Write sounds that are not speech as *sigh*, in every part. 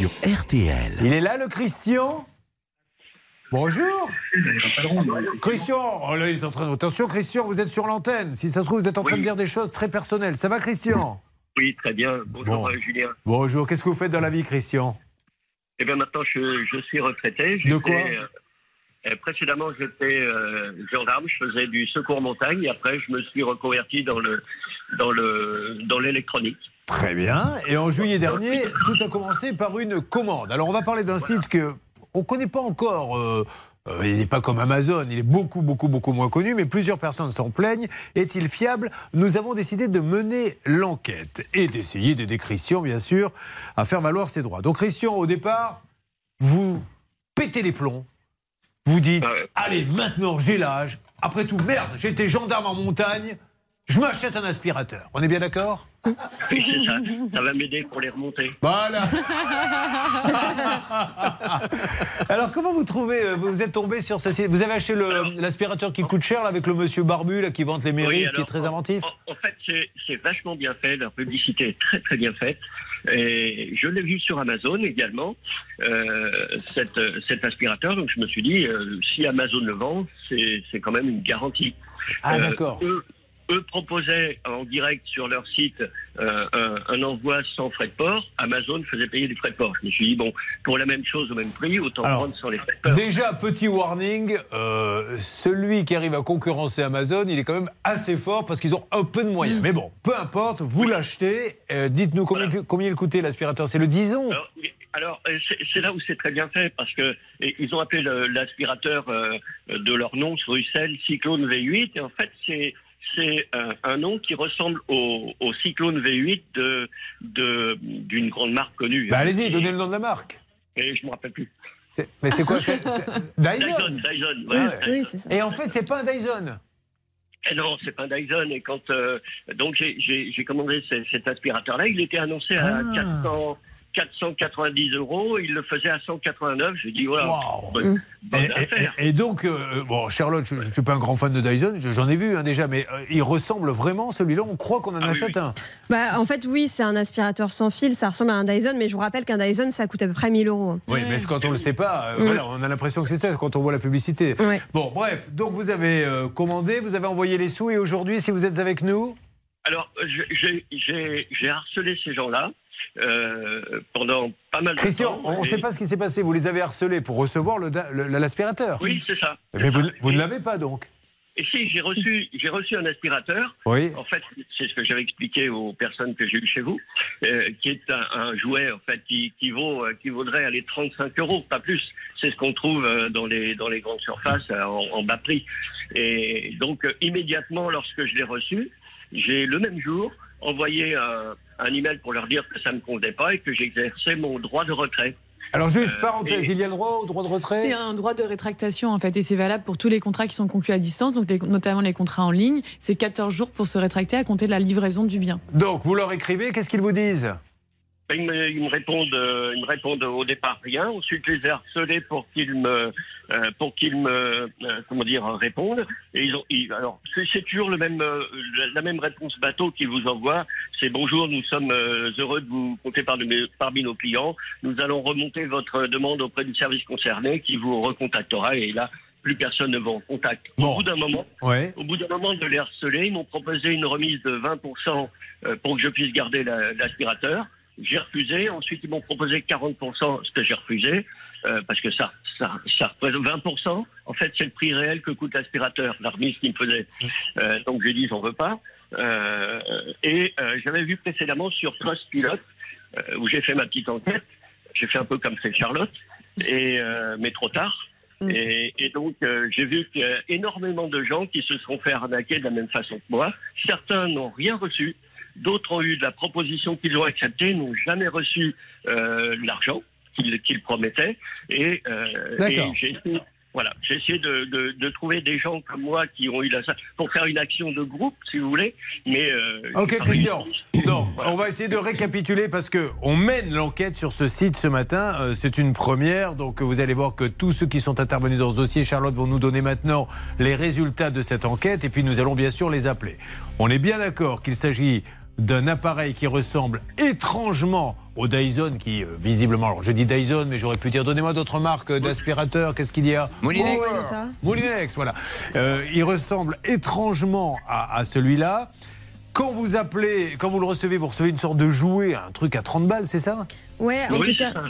sur RTL. Il est là le Christian? Bonjour Christian oh là, il est en train de... Attention Christian, vous êtes sur l'antenne. Si ça se trouve, vous êtes en train de dire des choses très personnelles. Ça va Christian? Oui, très bien. Bonjour Bon. euh, Julien. Bonjour, qu'est-ce que vous faites dans la vie Christian? Eh bien maintenant, je, je suis retraité. De J'étais, quoi? euh, euh, Précédemment, j'étais euh, gendarme, je faisais du secours montagne. Et après, je me suis reconverti dans le dans le dans l'électronique. Très bien. Et en juillet dernier, tout a commencé par une commande. Alors on va parler d'un site que on connaît pas encore. euh, euh, il n'est pas comme Amazon, il est beaucoup, beaucoup, beaucoup moins connu, mais plusieurs personnes s'en plaignent. Est-il fiable? Nous avons décidé de mener l'enquête et d'essayer d'aider Christian, bien sûr, à faire valoir ses droits. Donc Christian, au départ, vous pétez les plombs. Vous dites, Ouais. allez, maintenant j'ai l'âge. Après tout, merde, j'étais gendarme en montagne. Je m'achète un aspirateur. On est bien d'accord? *laughs* Oui, c'est ça. Ça va m'aider pour les remonter. Voilà. *laughs* Alors comment vous trouvez euh, Vous êtes tombé sur ce site Vous avez acheté l'aspirateur qui coûte cher là, avec le monsieur barbu là, qui vante les mérites, Oui, qui est très en- inventif? En, en fait, c'est- vachement bien fait. La publicité est très très bien faite. Et je l'ai vu sur Amazon également, euh, cet, cet aspirateur. Donc je me suis dit, euh, si Amazon le vend, c'est c'est quand même une garantie. Ah Euh, d'accord. Eux, proposaient en direct sur leur site euh, un, un envoi sans frais de port. Amazon faisait payer des frais de port. Je me suis dit, bon, pour la même chose au même prix, autant Alors, prendre sans les frais de port. Déjà, petit warning, euh, celui qui arrive à concurrencer Amazon, il est quand même assez fort parce qu'ils ont un peu de moyens. Mais bon, peu importe, vous l'achetez. Euh, Dites-nous combien, combien il coûtait l'aspirateur C'est le Dison Alors, alors, c'est là où c'est très bien fait parce que ils ont appelé l'aspirateur de leur nom, Russell Cyclone V8. Et en fait, c'est c'est un, un nom qui ressemble au, au Cyclone V8 de de- d'une grande marque connue. bah, Allez-y, donnez le nom de la marque. Et je me rappelle plus. Mais c'est quoi *laughs* c'est- Dyson? Dyson, Dyson. ouais, Ouais. Dyson. Oui, c'est ça. Et en fait, c'est pas un Dyson. Eh non, c'est pas un Dyson. Et quand euh, donc j'ai- commandé ce- cet aspirateur-là, il était annoncé à Ah. 400, 490 euros. Il le faisait à 189. J'ai dit voilà, Waouh. bonne, bonne Et, affaire. et donc, euh, bon, Charlotte, je ne suis pas un grand fan de Dyson, je- j'en ai vu un déjà, mais euh, il ressemble vraiment, celui-là, on croit qu'on en Ah achète oui. un. Bah, en fait, oui, c'est un aspirateur sans fil, ça ressemble à un Dyson, mais je vous rappelle qu'un Dyson, ça coûte à peu près 1000 euros. Oui, mais quand on ne le sait pas, euh, Mm. voilà, on a l'impression que c'est ça quand on voit la publicité. Ouais. Bon, bref, donc vous avez euh, commandé, vous avez envoyé les sous, et aujourd'hui, si vous êtes avec nous, Alors, je- j'ai harcelé ces gens-là euh, pendant pas mal de Christian, temps. on ne Et- sait pas ce qui s'est passé, vous les avez harcelés pour recevoir l'aspirateur. Oui, c'est ça. Mais vous, ça. vous ne l'avez pas donc Et si, j'ai reçu, j'ai reçu un aspirateur. Oui. En fait, c'est ce que j'avais expliqué aux personnes que j'ai eues chez vous, euh, qui est un, un jouet en fait qui, qui vaut, euh, qui vaudrait aller 35 euros, pas plus. C'est ce qu'on trouve euh, dans les dans les grandes surfaces en, en bas prix. Et donc immédiatement, lorsque je l'ai reçu, j'ai le même jour envoyé un, un email pour leur dire que ça ne convenait pas et que j'exerçais mon droit de retrait. Alors juste, Euh, parenthèse, et- il y a le droit au droit de retrait C'est un droit de rétractation en fait et c'est valable pour tous les contrats qui sont conclus à distance, donc les- notamment les contrats en ligne. C'est 14 jours pour se rétracter à compter de la livraison du bien. Donc, vous leur écrivez, qu'est-ce qu'ils vous disent? Ils me, ils me répondent, euh, ils me répondent au départ rien. Ensuite, je les ai harcelés pour qu'ils me, euh, pour qu'ils me, euh, comment dire, répondent. Et ils ont, ils- alors, c'est c'est toujours le même, euh, la, même réponse bateau qu'ils vous envoient. C'est bonjour, nous sommes euh, heureux de vous compter par de- parmi nos clients. Nous allons remonter votre demande auprès du service concerné qui vous recontactera. Et là, plus personne ne va en contact. Bon. Au bout d'un moment, Ouais. au bout d'un moment de les harceler, ils m'ont proposé une remise de 20% euh, pour que je puisse garder la- l'aspirateur. J'ai refusé. Ensuite, ils m'ont proposé 40%, ce que j'ai refusé, euh, parce que ça, ça, ça représente 20%. En fait, c'est le prix réel que coûte l'aspirateur, la remise qu'ils me faisaient. Euh, donc, j'ai dit, j'en veux pas. Euh, et euh, j'avais vu précédemment sur Trustpilot, euh, où j'ai fait ma petite enquête. J'ai fait un peu comme fait Charlotte, et, mais trop tard. Mm. Et, et donc, euh, j'ai vu qu'il y a énormément de gens qui se sont fait arnaquer de la même façon que moi. Certains n'ont rien reçu. D'autres ont eu de la proposition qu'ils ont acceptée, n'ont jamais reçu euh, l'argent qu'ils promettaient. Et, euh, et j'ai essayé, voilà, j'ai essayé de, de, de trouver des gens comme moi qui ont eu la pour faire une action de groupe, si vous voulez. Mais euh, Ok Christian, non, Voilà. on va essayer de récapituler parce que on mène l'enquête sur ce site ce matin. Euh, c'est une première, donc vous allez voir que tous ceux qui sont intervenus dans ce dossier, Charlotte, vont nous donner maintenant les résultats de cette enquête et puis nous allons bien sûr les appeler. On est bien d'accord qu'il s'agit d'un appareil qui ressemble étrangement au Dyson qui, euh, visiblement, alors je dis Dyson, mais j'aurais pu dire, donnez-moi d'autres marques d'aspirateurs, qu'est-ce qu'il y a Moulinex. Oh, Moulinex, voilà. Euh, il ressemble étrangement à, à celui-là. Quand vous appelez, quand vous le recevez, vous recevez une sorte de jouet, un truc à 30 balles, c'est ça? Ouais, en Oui, tout cas. ça.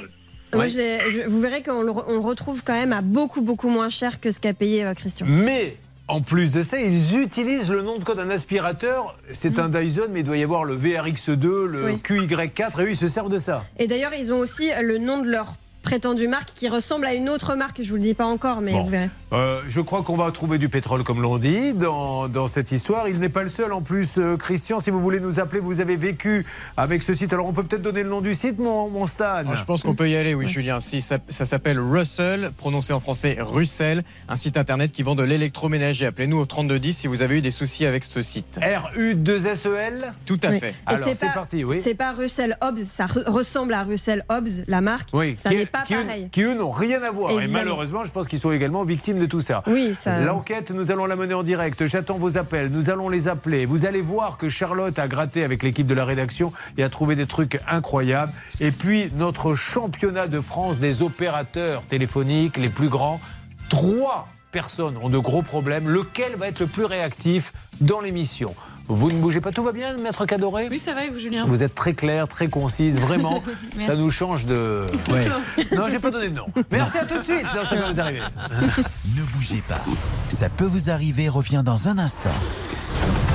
Moi, Ouais. j'ai- je- vous verrez qu'on le, re- on le retrouve quand même à beaucoup, beaucoup moins cher que ce qu'a payé euh, Christian. Mais en plus de ça, ils utilisent le nom de code d'un aspirateur. C'est un Dyson, mais il doit y avoir le VRX2, le Oui. QY4, et eux, ils se servent de ça. Et d'ailleurs, ils ont aussi le nom de leur prétendue marque qui ressemble à une autre marque. Je vous le dis pas encore, mais Bon. vous verrez. Euh, je crois qu'on va trouver du pétrole, comme l'on dit, dans, dans cette histoire. Il n'est pas le seul. En plus, euh, Christian, si vous voulez nous appeler, vous avez vécu avec ce site. Alors, on peut peut-être donner le nom du site, mon, mon Stan Alors, je pense qu'on peut y aller, oui, Julien. Si, ça ça s'appelle Russell, prononcé en français Russell, un site internet qui vend de l'électroménager. Appelez-nous au 3210 si vous avez eu des soucis avec ce site. RU2SEL Tout à Oui. fait. Et Alors, c'est parti, oui. C'est pas Russell Hobbs, ça re- ressemble à Russell Hobbs, la marque. Oui, ça qui, n'est pas qui, eux- pareil. qui, eux n'ont rien à voir. Et malheureusement, je pense qu'ils sont également victimes de tout ça. Oui, ça. L'enquête, nous allons la mener en direct. J'attends vos appels. Nous allons les appeler. Vous allez voir que Charlotte a gratté avec l'équipe de la rédaction et a trouvé des trucs incroyables. Et puis, notre championnat de France des opérateurs téléphoniques les plus grands. Trois personnes ont de gros problèmes. Lequel va être le plus réactif dans l'émission? Vous ne bougez pas. Tout va bien, maître Cadoré Oui, ça va et vous, Julien? Vous êtes très clair, très concise, vraiment. *laughs* ça nous change de. *laughs* Non, j'ai pas donné de nom. Merci à tout de suite. Non, ça va vous arriver. *laughs* Ne bougez pas. Ça peut vous arriver revient dans un instant.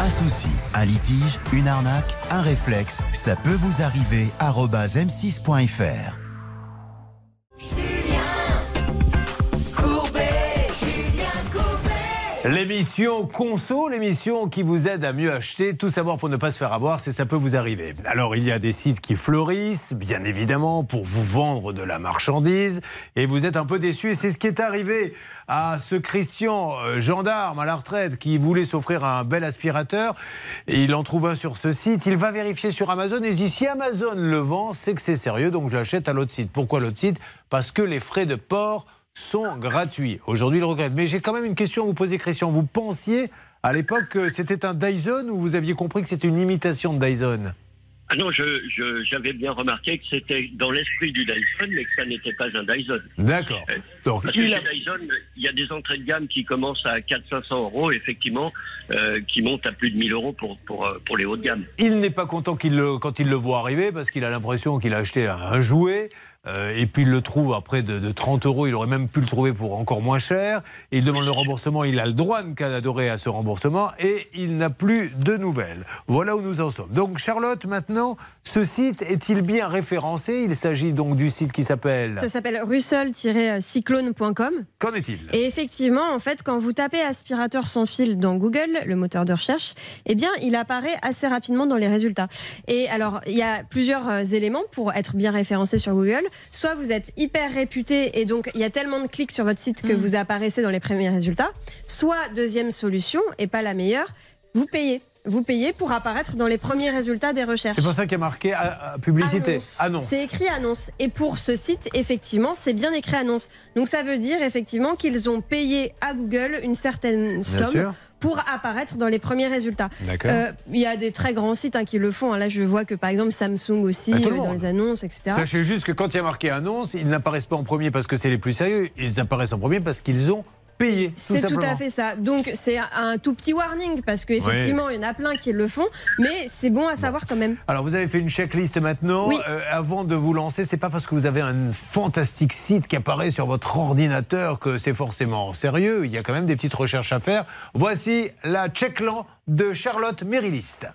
Un souci, un litige, une arnaque, un réflexe, ça peut vous arriver. arobase m6.fr. L'émission Conso, l'émission qui vous aide à mieux acheter, tout savoir pour ne pas se faire avoir, c'est ça peut vous arriver. Alors il y a des sites qui fleurissent, bien évidemment, pour vous vendre de la marchandise, et vous êtes un peu déçus. Et c'est ce qui est arrivé à ce Christian, euh, gendarme à la retraite, qui voulait s'offrir un bel aspirateur. Et il en trouve un sur ce site. Il va vérifier sur Amazon et dit si Amazon le vend, c'est que c'est sérieux, donc je l'achète à l'autre site. Pourquoi l'autre site? Parce que les frais de port sont gratuits. Aujourd'hui, il regrette. Mais j'ai quand même une question à vous poser, Christian. Vous pensiez à l'époque que c'était un Dyson ou vous aviez compris que c'était une imitation de Dyson? Ah non, je- je- j'avais bien remarqué que c'était dans l'esprit du Dyson, mais que ça n'était pas un Dyson. D'accord. Donc, Parce que il a... chez Dyson, il y a des entrées de gamme qui commencent à 400-500 euros, effectivement, euh, qui montent à plus de 1000 euros pour, pour, euh, pour les hauts de gamme. il n'est pas content le- quand il le voit arriver parce qu'il a l'impression qu'il a acheté un jouet. Euh, et puis il le trouve après de, de 30 euros, il aurait même pu le trouver pour encore moins cher. Et il demande le remboursement, il a le droit de cadorer à ce remboursement et il n'a plus de nouvelles. Voilà où nous en sommes. Donc Charlotte, maintenant, ce site est-il bien référencé? Il s'agit donc du site qui s'appelle... Ça s'appelle russell-cyclone.com. Qu'en est-il? Et effectivement, en fait, quand vous tapez aspirateur sans fil dans Google, le moteur de recherche, eh bien, il apparaît assez rapidement dans les résultats. Et alors, il y a plusieurs euh, éléments pour être bien référencé sur Google. Soit vous êtes hyper réputé et donc il y a tellement de clics sur votre site que Mm. vous apparaissez dans les premiers résultats. Soit deuxième solution, et pas la meilleure, vous payez. Vous payez pour apparaître dans les premiers résultats des recherches. C'est pour ça qu'il y a marqué euh, euh, publicité. Annonce. C'est écrit annonce. Et pour ce site, effectivement, c'est bien écrit annonce. Donc ça veut dire effectivement qu'ils ont payé à Google une certaine Bien somme sûr. pour apparaître dans les premiers résultats. D'accord. Euh, Il y a des très grands sites hein, qui le font. hein. Là, je vois que par exemple Samsung aussi, Ah, le euh, dans les annonces, etc. Sachez juste que quand il y a marqué annonce, ils n'apparaissent pas en premier parce que c'est les plus sérieux, ils apparaissent en premier parce qu'ils ont payé. C'est tout, à fait ça. Donc c'est un tout petit warning parce qu'effectivement, il y en a plein qui le font, mais c'est bon à savoir quand même. Alors vous avez fait une checklist maintenant. Oui. Euh, avant de vous lancer, c'est pas parce que vous avez un fantastique site qui apparaît sur votre ordinateur que c'est forcément sérieux. Il y a quand même des petites recherches à faire. Voici la checklan de Charlotte Mériliste.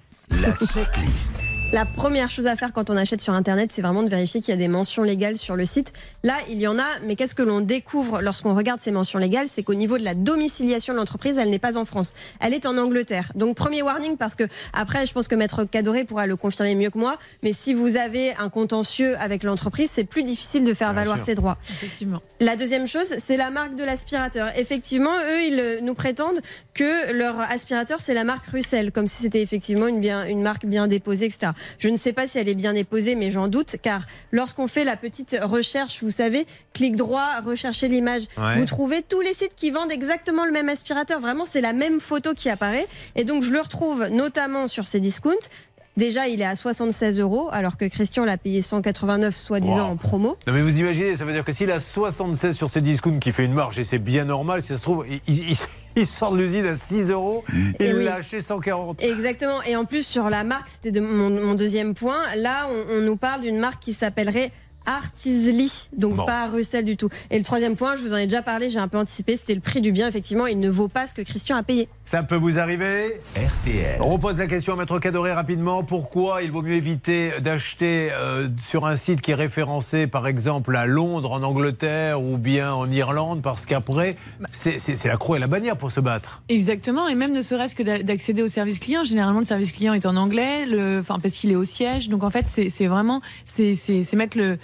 La checklist. La première chose à faire quand on achète sur Internet, c'est vraiment de vérifier qu'il y a des mentions légales sur le site. Là, il y en a, mais qu'est-ce que l'on découvre lorsqu'on regarde ces mentions légales? C'est qu'au niveau de la domiciliation de l'entreprise, elle n'est pas en France. Elle est en Angleterre. Donc, premier warning, parce que après, je pense que Maître Cadoré pourra le confirmer mieux que moi, mais si vous avez un contentieux avec l'entreprise, c'est plus difficile de faire Bien valoir sûr. ses droits. Effectivement. La deuxième chose, c'est la marque de l'aspirateur. Effectivement, eux, ils euh, nous prétendent que leur aspirateur, c'est la marque Russell, comme si c'était effectivement une, bien, une marque bien déposée, etc. Je ne sais pas si elle est bien déposée, mais j'en doute, car lorsqu'on fait la petite recherche, vous savez, clic droit, rechercher l'image, Ouais. vous trouvez tous les sites qui vendent exactement le même aspirateur. Vraiment, c'est la même photo qui apparaît. Et donc, je le retrouve notamment sur ces discounts. Déjà, il est à 76 euros, alors que Christian l'a payé 189, soi-disant Wow. en promo. Non mais vous imaginez, ça veut dire que s'il a 76 sur ses discounts qui fait une marge, et c'est bien normal, si ça se trouve, il, il- il *laughs* sort de l'usine à 6 euros, Et il oui. l'a acheté 140. Exactement. Et en plus, sur la marque, c'était de mon, mon deuxième point. Là, on, on nous parle d'une marque qui s'appellerait Artisli, donc Bon. pas Russell du tout. Et le troisième point, je vous en ai déjà parlé, j'ai un peu anticipé, c'était le prix du bien. Effectivement, il ne vaut pas ce que Christian a payé. Ça peut vous arriver RTL. On repose la question à Maître Cadoré rapidement. Pourquoi il vaut mieux éviter d'acheter euh, sur un site qui est référencé, par exemple, à Londres, en Angleterre ou bien en Irlande? Parce qu'après, c'est la croix et la bannière pour se battre. Exactement, et même ne serait-ce que d'a- d'accéder au service client. Généralement, le service client est en anglais, le, enfin parce qu'il est au siège. Donc en fait, c'est vraiment c'est mettre le,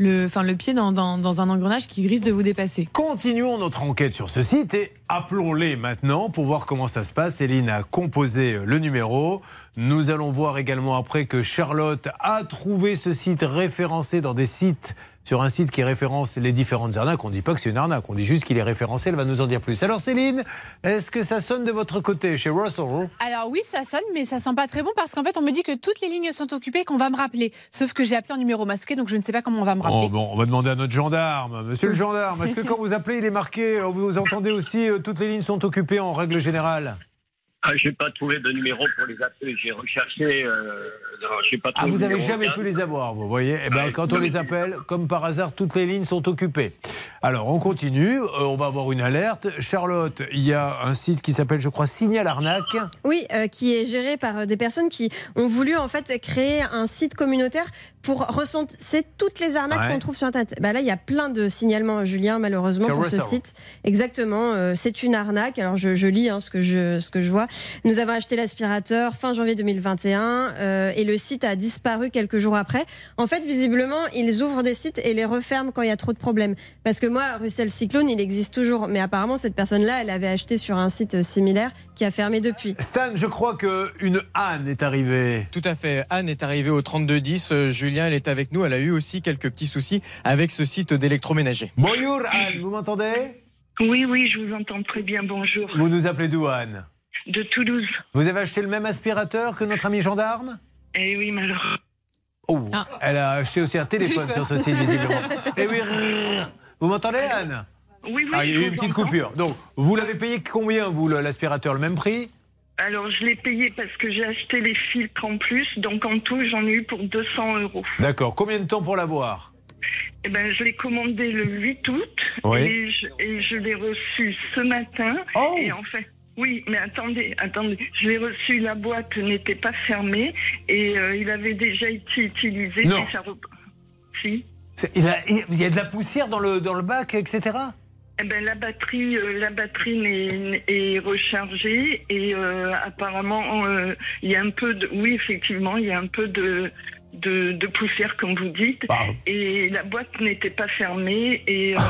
le, enfin, le pied dans, dans, dans un engrenage qui risque de vous dépasser. Continuons notre enquête sur ce site et appelons-les maintenant pour voir comment ça se passe. Céline a composé le numéro. Nous allons voir également après que Charlotte a trouvé ce site référencé dans des sites sur un site qui référence les différentes arnaques. On ne dit pas que c'est une arnaque, on dit juste qu'il est référencé. Elle va nous en dire plus. Alors Céline, est-ce que ça sonne de votre côté chez Russell? Alors oui, ça sonne, mais ça sent pas très bon parce qu'en fait, on me dit que toutes les lignes sont occupées et qu'on va me rappeler. Sauf que j'ai appelé en numéro masqué, donc je ne sais pas comment on va me rappeler. Oh, bon, on va demander à notre gendarme. Monsieur le gendarme, est-ce que quand *laughs* vous appelez, il est marqué, vous entendez aussi, euh, toutes les lignes sont occupées en règle générale? Ah, j'ai pas trouvé de numéro pour les appeler. J'ai recherché. Euh, non, j'ai pas Ah, trouvé vous de avez numéro. jamais pu les avoir, vous voyez Eh ben, quand on les appelle, comme par hasard, toutes les lignes sont occupées. Alors, on continue. euh, on va avoir une alerte. Charlotte, il y a un site qui s'appelle, je crois, Signal Arnaque. Oui, euh, qui est géré par euh, des personnes qui ont voulu en fait créer un site communautaire pour recenser toutes les arnaques Ouais. qu'on trouve sur Internet. Bah là, il y a plein de signalements, Julien, malheureusement, Sur pour ce site. Exactement, euh, c'est une arnaque. Alors, je, je lis hein, ce, que je, ce que je vois. Nous avons acheté l'aspirateur fin janvier 2021 euh, et le site a disparu quelques jours après. En fait, visiblement, ils ouvrent des sites et les referment quand il y a trop de problèmes. Parce que moi, Russell Cyclone, il existe toujours. Mais apparemment, cette personne-là, elle avait acheté sur un site euh, similaire qui a fermé depuis. Stan, je crois qu'une Anne est arrivée. Tout à fait. Anne est arrivée au 3210. Euh, Julien, elle est avec nous. Elle a eu aussi quelques petits soucis avec ce site d'électroménager. Bonjour Anne, vous m'entendez? Oui, oui, je vous entends très bien. Bonjour. Vous nous appelez d'où Anne? De Toulouse. Vous avez acheté le même aspirateur que notre ami gendarme? Eh oui, malheureusement. Oh, Ah. elle a acheté aussi un téléphone sur ce site, visiblement. Eh oui, vous m'entendez Anne? Oui, oui. Ah, il y a eu une petite entends. coupure. Donc, vous l'avez payé combien, vous, l'aspirateur? Le même prix? Alors, je l'ai payé parce que j'ai acheté les filtres en plus. Donc, en tout, j'en ai eu pour 200 euros. D'accord. Combien de temps pour l'avoir? Eh ben, je l'ai commandé le 8 août. Oui. Et je, et je l'ai reçu ce matin. Oh Et en fait. Oui, mais attendez, attendez. Je l'ai reçu, la boîte n'était pas fermée et euh, il avait déjà été utilisé. Non. ça rep- Si. Il, a- il y a de la poussière dans le, dans le bac, etc. Eh ben, la batterie, euh, la batterie n'est- est, rechargée et euh, apparemment il y a un peu de, oui effectivement il y a un peu de de, de poussière comme vous dites Bah, et la boîte n'était pas fermée et euh,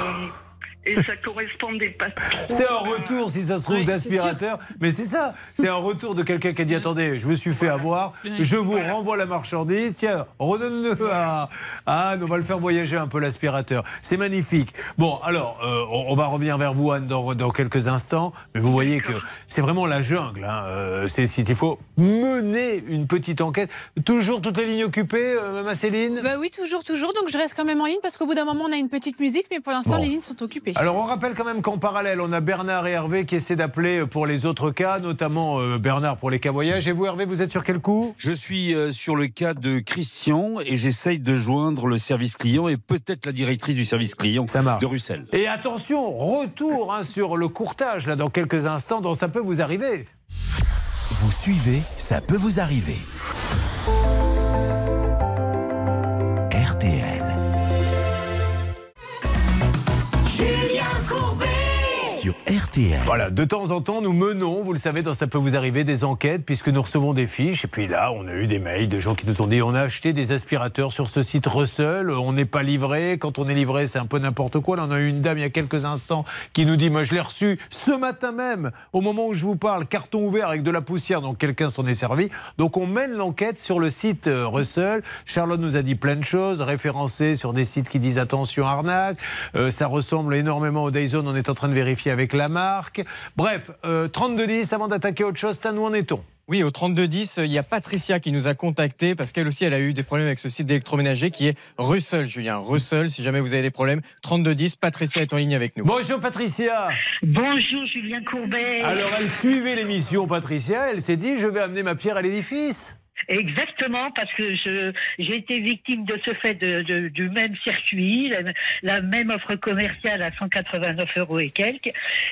et ça correspondait pas trop. c'est un retour, si ça se trouve, Oui, d'aspirateur. Mais c'est ça. C'est un retour de quelqu'un qui a dit Attendez, je me suis fait avoir, je vous Voilà. renvoie la marchandise. Tiens, redonne-le à à Anne, on va le faire voyager un peu l'aspirateur. C'est magnifique. Bon, alors, euh, on on va revenir vers vous, Anne, dans, dans quelques instants. Mais vous voyez que c'est vraiment la jungle. Hein. Euh, c'est si il faut mener une petite enquête. Toujours toutes les lignes occupées, euh, même à Céline? Bah oui, toujours, toujours. Donc je reste quand même en ligne parce qu'au bout d'un moment, on a une petite musique, mais pour l'instant, Bon. les lignes sont occupées. Alors on rappelle quand même qu'en parallèle, on a Bernard et Hervé qui essaient d'appeler pour les autres cas, notamment euh, Bernard pour les cas voyages. Et vous Hervé, vous êtes sur quel coup? Je suis euh, sur le cas de Christian et j'essaye de joindre le service client et peut-être la directrice du service client Ça marche. de Russell. Et attention, retour hein, sur le courtage là dans quelques instants, dont ça peut vous arriver. Vous suivez, ça peut vous arriver. Sur RTL. Voilà, de temps en temps, nous menons, vous le savez, dans ça peut vous arriver, des enquêtes, puisque nous recevons des fiches. Et puis là, on a eu des mails de gens qui nous ont dit on a acheté des aspirateurs sur ce site Russell, on n'est pas livré. Quand on est livré, c'est un peu n'importe quoi. Là, on a eu une dame il y a quelques instants qui nous dit moi, je l'ai reçu ce matin même, au moment où je vous parle, carton ouvert avec de la poussière, donc quelqu'un s'en est servi. Donc on mène l'enquête sur le site euh, Russell. Charlotte nous a dit plein de choses, référencées sur des sites qui disent attention arnaque. Euh, ça ressemble énormément au Dayzone, on est en train de vérifier avec la marque. Bref, euh, 32-10, avant d'attaquer autre chose, Stan, où en est-on? Oui, au 3210, il y a Patricia qui nous a contacté parce qu'elle aussi, elle a eu des problèmes avec ce site d'électroménager qui est Russell, Julien. Russell, si jamais vous avez des problèmes, 3210, Patricia est en ligne avec nous. Bonjour Patricia. Bonjour Julien Courbet. Alors elle suivait l'émission Patricia, elle s'est dit je vais amener ma pierre à l'édifice. Exactement, parce que j'ai été victime de ce fait de, de- du même circuit, la, même offre commerciale à 189 euros et quelques.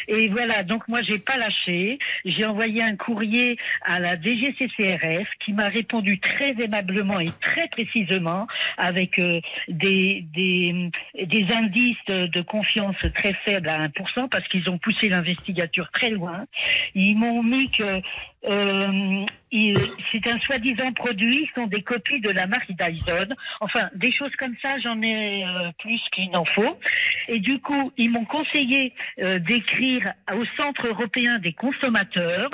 Et voilà, donc moi j'ai pas lâché. J'ai envoyé un courrier à la DGCCRF qui m'a répondu très aimablement et très précisément avec euh, des, des des indices de, de confiance très faibles à 1% parce qu'ils ont poussé l'investigateur très loin. Ils m'ont mis que euh, c'est un soi-disant produit, ce sont des copies de la marque Dyson. Enfin, des choses comme ça, j'en ai euh, plus qu'il n'en faut. Et du coup, ils m'ont conseillé euh, d'écrire au Centre européen des consommateurs.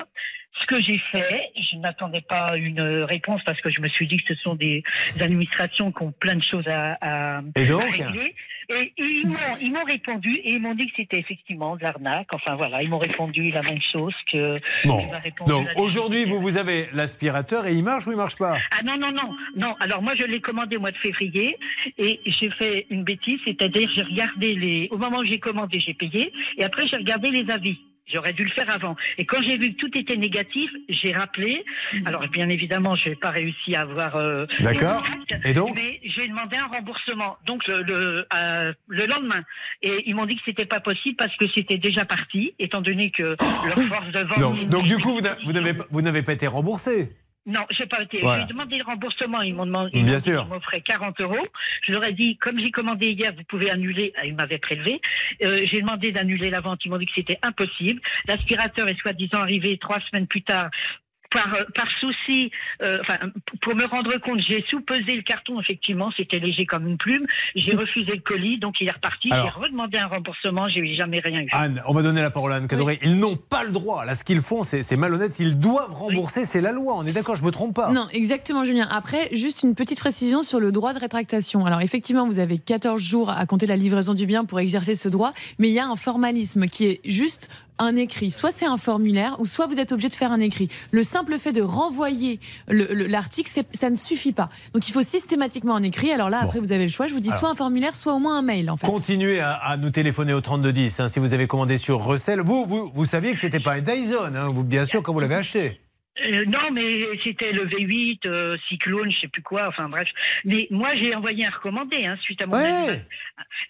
Ce que j'ai fait, je n'attendais pas une réponse parce que je me suis dit que ce sont des administrations qui ont plein de choses à, à, Et donc à régler. Et ils m'ont, ils m'ont répondu et ils m'ont dit que c'était effectivement de l'arnaque. Enfin voilà, ils m'ont répondu la même chose que. Bon, donc aujourd'hui vous, vous avez l'aspirateur et il marche ou il marche pas? Ah non, non, non, non. Alors moi, je l'ai commandé au mois de février et j'ai fait une bêtise, c'est-à-dire j'ai regardé les... Au moment où j'ai commandé, j'ai payé et après j'ai regardé les avis. J'aurais dû le faire avant. Et quand j'ai vu que tout était négatif, j'ai rappelé. Alors bien évidemment, je n'ai pas réussi à avoir. euh, D'accord. Et donc Mais j'ai demandé un remboursement. Donc le le, euh, le lendemain, et ils m'ont dit que c'était pas possible parce que c'était déjà parti, étant donné que leur force de vente. donc, donc du coup vous n'a- vous n'avez pas- vous n'avez pas été remboursé Non, j'ai pas été. Voilà. J'ai demandé le remboursement. Ils m'ont demandé. Bien ils sûr. m'offraient 40 euros. Je leur ai dit, comme j'ai commandé hier, vous pouvez annuler. Ah, Ils m'avaient prélevé. Euh, j'ai demandé d'annuler la vente. Ils m'ont dit que c'était impossible. L'aspirateur est soi-disant arrivé trois semaines plus tard. Par, euh, par souci, euh, enfin, pour me rendre compte, j'ai sous-pesé le carton, effectivement, c'était léger comme une plume. J'ai refusé le colis, donc il est reparti. J'ai redemandé un remboursement, j'ai jamais rien eu. Anne, on va donner la parole à Anne Cadoré. Ils n'ont pas le droit. Là, ce qu'ils font, c'est c'est malhonnête. Ils doivent rembourser. C'est la loi. On est d'accord, je me trompe pas. Non, exactement, Julien. Après, juste une petite précision sur le droit de rétractation. Alors, effectivement, vous avez 14 jours à compter la livraison du bien pour exercer ce droit, mais il y a un formalisme qui est juste un écrit. Soit c'est un formulaire, ou soit vous êtes obligé de faire un écrit. Le simple fait de renvoyer le- le- l'article, ça ne suffit pas. Donc, il faut systématiquement un écrit. Alors là, après, vous avez le choix. Je vous dis Alors. soit un formulaire, soit au moins un mail, en fait. Continuez à, à nous téléphoner au 3210 hein, si vous avez commandé sur Russell. Vous, vous, vous saviez que c'était pas un Dyson, hein, vous, bien sûr, quand vous l'avez acheté. Euh, non, mais c'était le V8, euh, Cyclone, je sais plus quoi, enfin bref. Mais moi, j'ai envoyé un recommandé hein, suite à mon Ouais.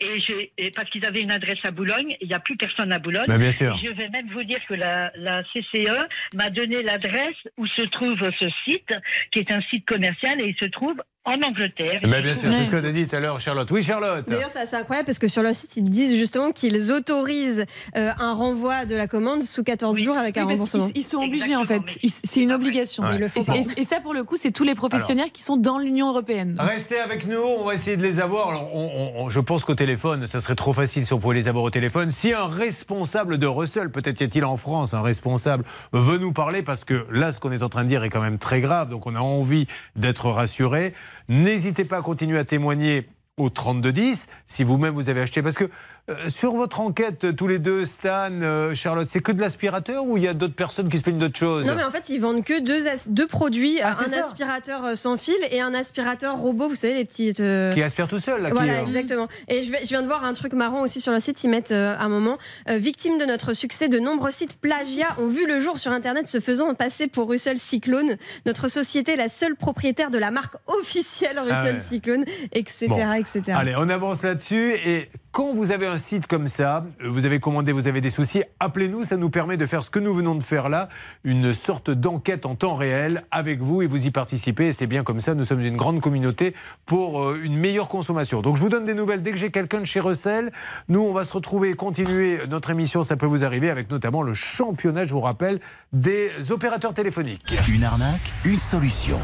Et, parce qu'ils avaient une adresse à Boulogne, il n'y a plus personne à Boulogne. Mais bien sûr. Je vais même vous dire que la, la CCE m'a donné l'adresse où se trouve ce site, qui est un site commercial, et il se trouve en Angleterre. Mais bien sûr, c'est ce que tu as dit tout à l'heure, Charlotte. Oui, Charlotte. D'ailleurs, c'est assez incroyable parce que sur leur site, ils disent justement qu'ils autorisent euh, un renvoi de la commande sous 14 jours avec un Oui, remboursement. Ils sont obligés, en fait. C'est une obligation. Ouais. Ils le font Et, et- et ça, pour le coup, c'est tous les professionnels qui sont dans l'Union européenne. Restez avec nous, on va essayer de les avoir. Alors, on- on- on- je pense qu'au téléphone, ça serait trop facile si on pouvait les avoir au téléphone. Si un responsable de Russell, peut-être y a-t-il en France un responsable, veut nous parler, parce que là, ce qu'on est en train de dire est quand même très grave, donc on a envie d'être rassuré. N'hésitez pas à continuer à témoigner au 3210 si vous-même vous avez acheté. Parce que euh, sur votre enquête, tous les deux, Stan, euh, Charlotte, c'est que de l'aspirateur ou il y a d'autres personnes qui se plaignent d'autres choses Non, mais en fait, ils vendent que deux, produits Ah, un aspirateur euh, sans fil et un aspirateur robot, vous savez, les petites. euh, Qui aspire tout seul, là Voilà, exactement. Et je, vais- je viens de voir un truc marrant aussi sur le site. Ils mettent un moment victime de notre succès. De nombreux sites plagiat ont vu le jour sur Internet, se faisant passer pour Russell Cyclone. Notre société est la seule propriétaire de la marque officielle Russell ouais. Cyclone, etc., Bon. etc. Allez, on avance là-dessus. Et quand vous avez un site comme ça, euh, vous avez commandé, vous avez des soucis, appelez-nous. Ça nous permet de faire ce que nous venons de faire là, une sorte d'enquête en temps réel avec vous et vous y participez. C'est bien comme ça. Nous sommes une grande communauté pour euh, une meilleure consommation. Donc je vous donne des nouvelles dès que j'ai quelqu'un de chez Russell. Nous, on va se retrouver et continuer notre émission. Ça peut vous arriver avec notamment le championnat, je vous rappelle, des opérateurs téléphoniques. Une arnaque, une solution.